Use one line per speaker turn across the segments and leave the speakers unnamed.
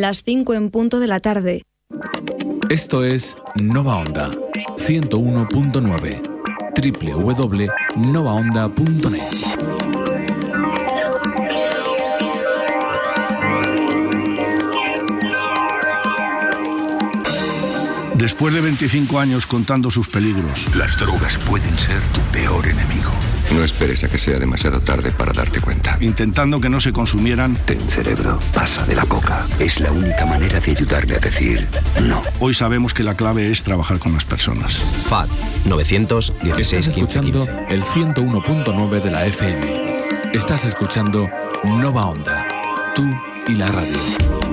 las 5 en punto de la tarde.
Esto es Nova Onda 101.9 www.novaonda.net.
Después de 25 años contando sus peligros,
Las drogas pueden ser tu peor enemigo.
No esperes a que sea demasiado tarde para darte cuenta.
intentando que no se consumieran,
Ten cerebro, pasa de la coca. Es la única manera de ayudarle a decir no.
hoy sabemos que la clave es trabajar con las personas.
FAD 916
Estás
15
escuchando
15.
el 101.9 de la FM. Estás escuchando Nova Onda. Tú y la radio.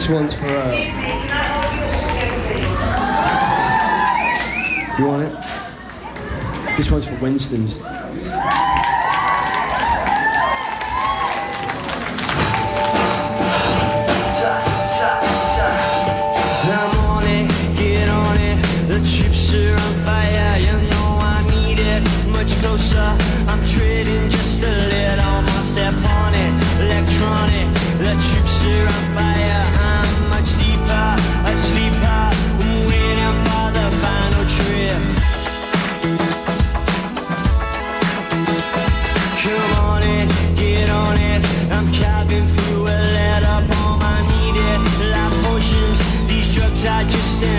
next one's for. Uh... You want it? This one's for Winston's.
I just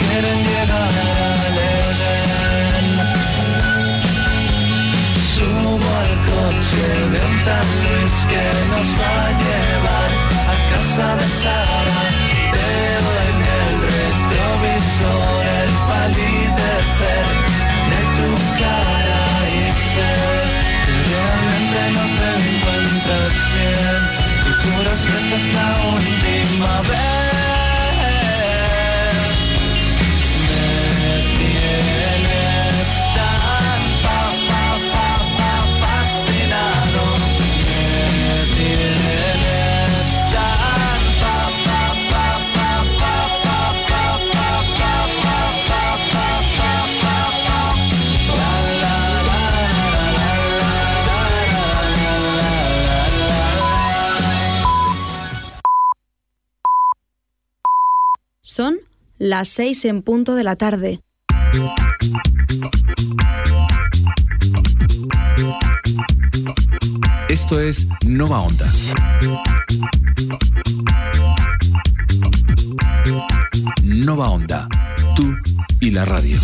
quieren llegar al Edén. Subo al coche de un tal Luis que nos va a llevar a casa de Sara. Veo en el retrovisor el palidecer de tu cara y sé que realmente no te encuentras bien. Y juras que esta es la última vez.
Las seis en punto de la tarde.
Esto es Nova Onda. Nova Onda, tú y la radio.